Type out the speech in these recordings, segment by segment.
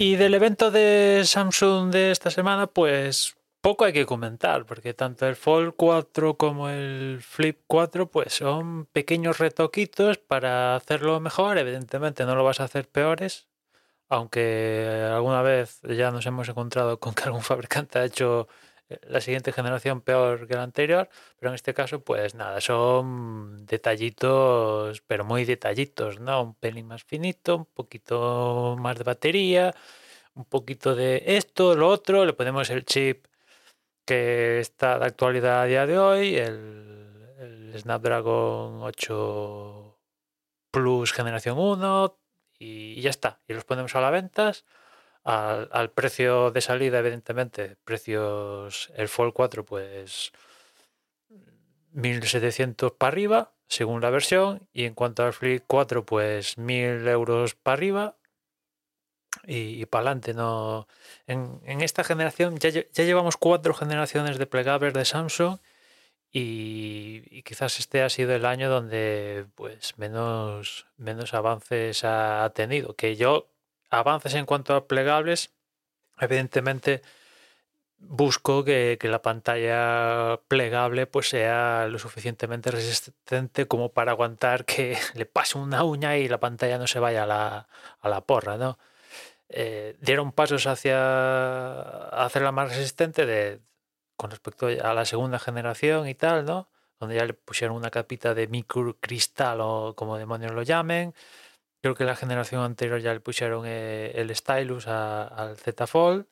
Y del evento de Samsung de esta semana, pues poco hay que comentar, porque tanto el Fold 4 como el Flip 4, pues son pequeños retoquitos para hacerlo mejor. Evidentemente no lo vas a hacer peores, aunque alguna vez ya nos hemos encontrado con que algún fabricante ha hecho la siguiente generación peor que la anterior, pero en este caso, pues nada, son detallitos, pero muy detallitos, ¿no? Un pelín más finito, un poquito más de batería, un poquito de esto, lo otro, le ponemos el chip que está de actualidad a día de hoy, el, Snapdragon 8 Plus generación 1 y ya está, y los ponemos a la venta al, precio de salida, evidentemente, precios, el Fold 4, pues 1700 para arriba, según la versión, y en cuanto al Flip 4, pues 1000 euros para arriba y, para adelante. No, en, esta generación ya, ya, llevamos cuatro generaciones de plegables de Samsung. Y, y, quizás este ha sido el año donde pues menos, menos avances ha tenido. Que yo avances en cuanto a plegables, evidentemente busco que, la pantalla plegable pues sea lo suficientemente resistente como para aguantar que le pase una uña y la pantalla no se vaya a la, a la porra, ¿no? Eh, dieron pasos hacia hacerla más resistente de, con respecto a la segunda generación y tal, ¿no? Donde ya le pusieron una capita de microcristal o como demonios lo llamen. Creo que la generación anterior ya le pusieron eh, el stylus al Z Fold,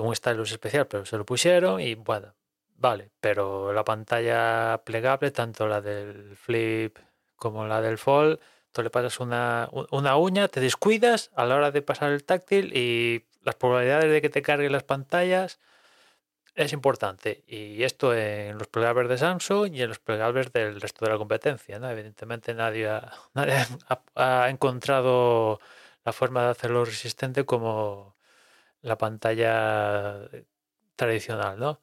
un stylus especial, pero se lo pusieron y bueno, vale, pero la pantalla plegable, tanto la del Flip como la del Fold, tú le pasas una, una uña, te descuidas a la hora de pasar el táctil y las probabilidades de que te carguen las pantallas es importante. Y esto en los plegables de Samsung y en los plegables del resto de la competencia. ¿no? Evidentemente nadie, ha, encontrado la forma de hacerlo resistente como la pantalla tradicional. ¿no?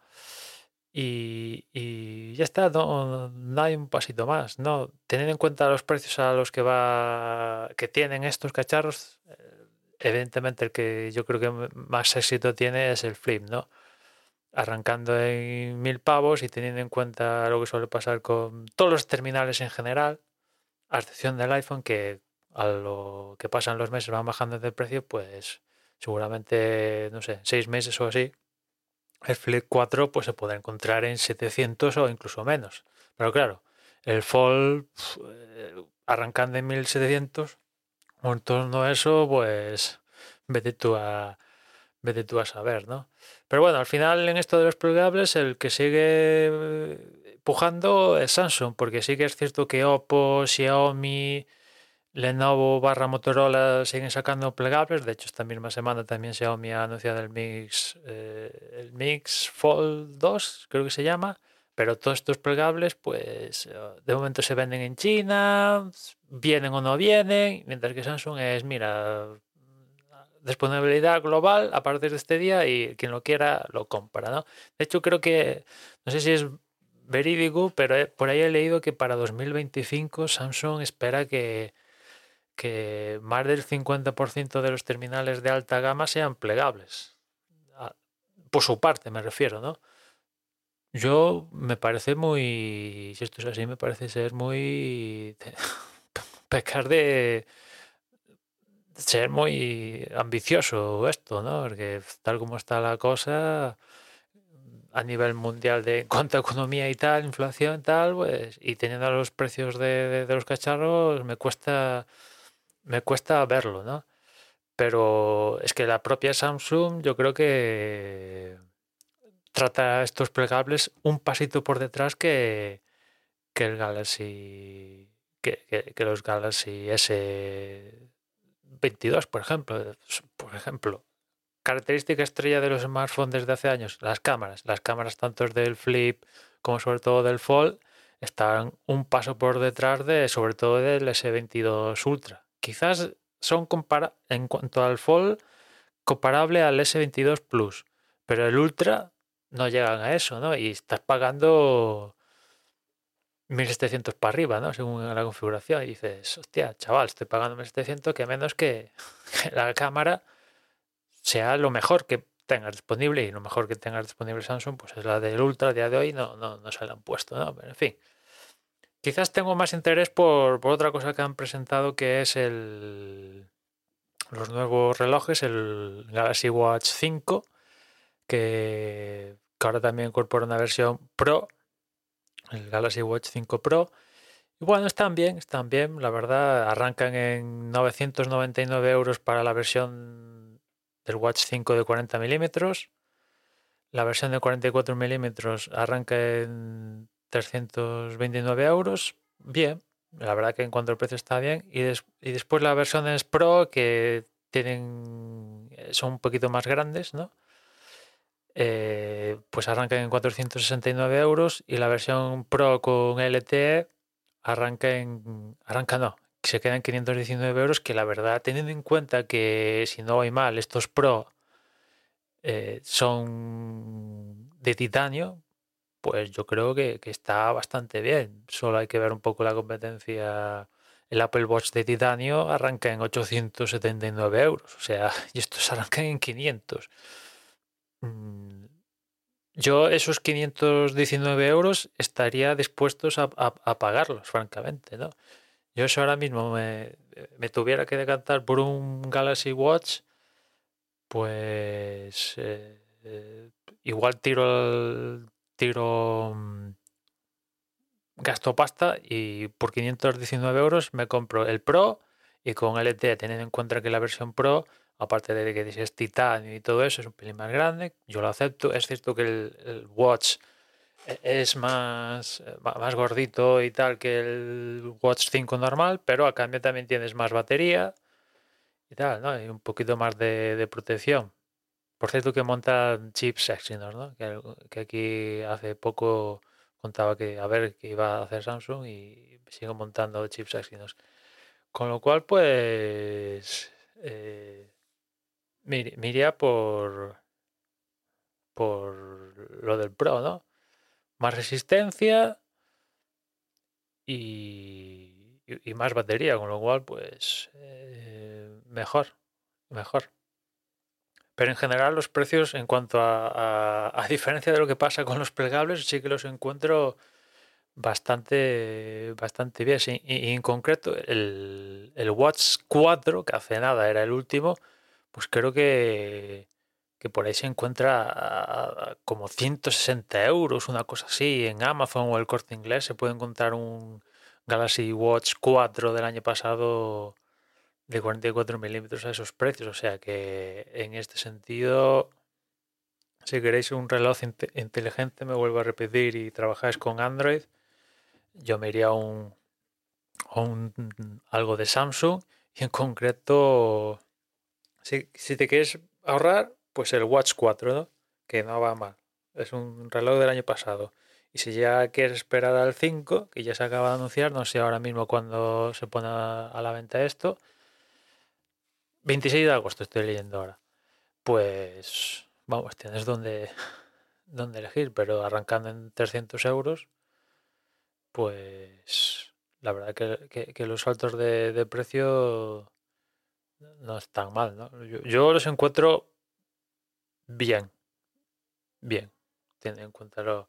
Y, ya está, no, no, hay un pasito más. ¿no? Teniendo en cuenta los precios a los que va que tienen estos cacharros, eh, evidentemente el que yo creo que más éxito tiene es el Flip, ¿no? Arrancando en mil pavos y teniendo en cuenta lo que suele pasar con todos los terminales en general, a excepción del iPhone, que a lo que pasan los meses van bajando de precio, pues seguramente, no sé, seis meses o así, el Flip 4 pues se puede encontrar en 700 o incluso menos. Pero claro, el Fold eh, arrancando en 1700, o en torno a eso, pues vete tú a, vete tú a saber, ¿no? Pero bueno, al final en esto de los plegables el que sigue eh, pujando es Samsung, porque sí que es cierto que Oppo, Xiaomi, Lenovo barra Motorola siguen sacando plegables. De hecho, esta misma semana también Xiaomi ha anunciado el Mix, eh, el Mix Fold 2, creo que se llama. Pero todos estos plegables, pues eh, de momento se venden en China, vienen o no vienen, mientras que Samsung es, mira, disponibilidad global a partir de este día y quien lo quiera lo compra, ¿no? De hecho, creo que, no sé si es verídico, pero por ahí he leído que para 2025 Samsung espera que, que más del 50% de los terminales de alta gama sean plegables. Ah, por su parte, me refiero, ¿no? Yo me parece muy, si esto es así, me parece ser muy pecar de ser muy ambicioso esto, ¿no? Porque tal como está la cosa a nivel mundial de en cuanto a economía y tal, inflación tal, pues, y teniendo los precios de, los cacharros, me cuesta me cuesta verlo, ¿no? Pero es que la propia Samsung yo creo que trata estos plegables un pasito por detrás que, que el Galaxy que, que, los Galaxy S22 por ejemplo por ejemplo característica estrella de los smartphones desde hace años las cámaras las cámaras tanto del flip como sobre todo del fold están un paso por detrás de sobre todo del S22 Ultra quizás son compara en cuanto al Fold comparable al S22 Plus, pero el Ultra no llegan a eso, ¿no? Y estás pagando 1700 para arriba, ¿no? Según la configuración. Y dices, hostia, chaval, estoy pagando 1700 que menos que, la cámara sea lo mejor que tengas disponible y lo mejor que tengas disponible Samsung, pues es la del Ultra a día de hoy, no, no, no se la han puesto, ¿no? Pero en fin. Quizás tengo más interés por, otra cosa que han presentado que es el los nuevos relojes, el Galaxy Watch 5, que, ahora también incorpora una versión Pro, el Galaxy Watch 5 Pro. Y bueno, están bien, están bien, la verdad, arrancan en 999 euros para la versión del Watch 5 de 40 milímetros. La versión de 44 milímetros arranca en 329 euros, bien. La verdad que en cuanto al precio está bien. Y, y después las versiones Pro que tienen son un poquito más grandes, ¿no? Eh, pues arrancan en 469 euros y la versión Pro con LTE arranca en... Arranca no, se queda en 519 euros que la verdad teniendo en cuenta que si no voy mal estos Pro eh, son de titanio pues yo creo que, está bastante bien. Solo hay que ver un poco la competencia. El Apple Watch de titanio arranca en 879 euros. O sea, y estos arrancan en 500. Mm, yo esos 519 euros estaría dispuestos a, pagarlos, francamente, ¿no? Yo si ahora mismo me, tuviera que decantar por un Galaxy Watch, pues eh, eh, igual tiro el, tiro mm, gasto pasta y por 519 euros me compro el Pro y con LTE, teniendo en cuenta que la versión Pro, aparte de que es titanio y todo eso, es un pelín más grande, yo lo acepto. Es cierto que el, Watch e, es más, eh, más gordito y tal que el Watch 5 normal, pero a cambio también tienes más batería y tal, ¿no? Y un poquito más de protección. Por cierto que montan chips Exynos, ¿no? Que, aquí hace poco contaba que a ver qué iba a hacer Samsung y sigo montando chips Exynos. Con lo cual, pues eh, me, por por lo del Pro, ¿no? Más resistencia y, más batería, con lo cual, pues eh, mejor, mejor. Pero en general los precios, en cuanto a, a, diferencia de lo que pasa con los plegables, sí que los encuentro bastante, bastante bien. Y, en concreto, el, el, Watch 4, que hace nada era el último, pues creo que, que por ahí se encuentra como 160 euros, una cosa así. En Amazon o el corte inglés se puede encontrar un Galaxy Watch 4 del año pasado de 44 milímetros a esos precios. O sea que en este sentido, si queréis un reloj inteligente, me vuelvo a repetir, y trabajáis con Android, yo me iría a un, algo de Samsung y en concreto, si, si, te quieres ahorrar, pues el Watch 4, que no va mal. Es un reloj del año pasado. Y si ya quieres esperar al 5, que ya se acaba de anunciar, no sé ahora mismo cuándo se pone a la venta esto, 26 de agosto estoy leyendo ahora. Pues, vamos, tienes donde, donde elegir, pero arrancando en 300 euros, pues la verdad que, que, los saltos de, precio no están mal. ¿no? Yo, los encuentro bien. Bien. Tienen en cuenta lo,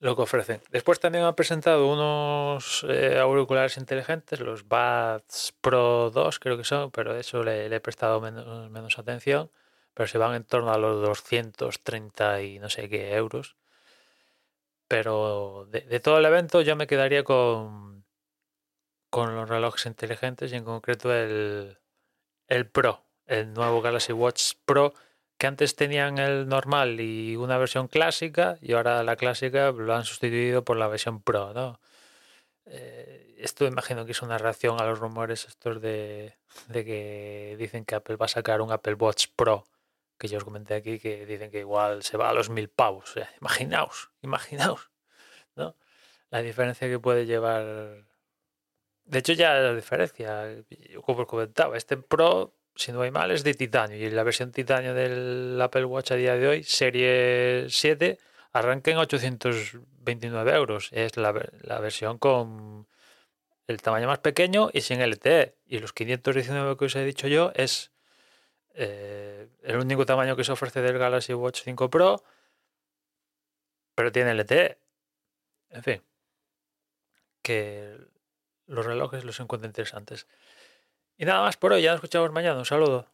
lo que ofrecen. Después también han presentado unos eh, auriculares inteligentes, los Buds Pro 2 creo que son, pero eso le, he prestado menos, menos, atención, pero se van en torno a los 230 y no sé qué euros. Pero de, todo el evento yo me quedaría con, con los relojes inteligentes y en concreto el, el Pro, el nuevo Galaxy Watch Pro, que antes tenían el normal y una versión clásica y ahora la clásica lo han sustituido por la versión Pro, ¿no? Eh, esto imagino que es una reacción a los rumores estos de, de, que dicen que Apple va a sacar un Apple Watch Pro que yo os comenté aquí, que dicen que igual se va a los mil pavos. imaginaos, imaginaos, ¿no? La diferencia que puede llevar. De hecho, ya la diferencia, como os comentaba, este Pro, si no hay mal, es de titanio. Y la versión titanio del Apple Watch a día de hoy, serie 7, arranca en 829 euros. Es la, la versión con el tamaño más pequeño y sin LTE. Y los 519 que os he dicho yo es eh, el único tamaño que se ofrece del Galaxy Watch 5 Pro, pero tiene LTE. En fin, que los relojes los encuentro interesantes. Y nada más por hoy, ya nos escuchamos mañana. Un saludo.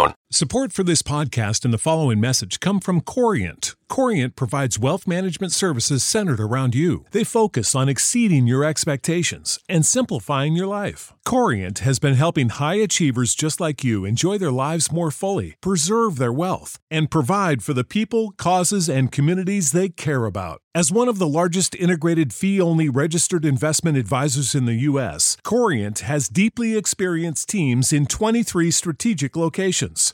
información. Support for this podcast and the following message come from Corient. Corient provides wealth management services centered around you. They focus on exceeding your expectations and simplifying your life. Corient has been helping high achievers just like you enjoy their lives more fully, preserve their wealth, and provide for the people, causes, and communities they care about. As one of the largest integrated fee only registered investment advisors in the U.S., Corient has deeply experienced teams in 23 strategic locations.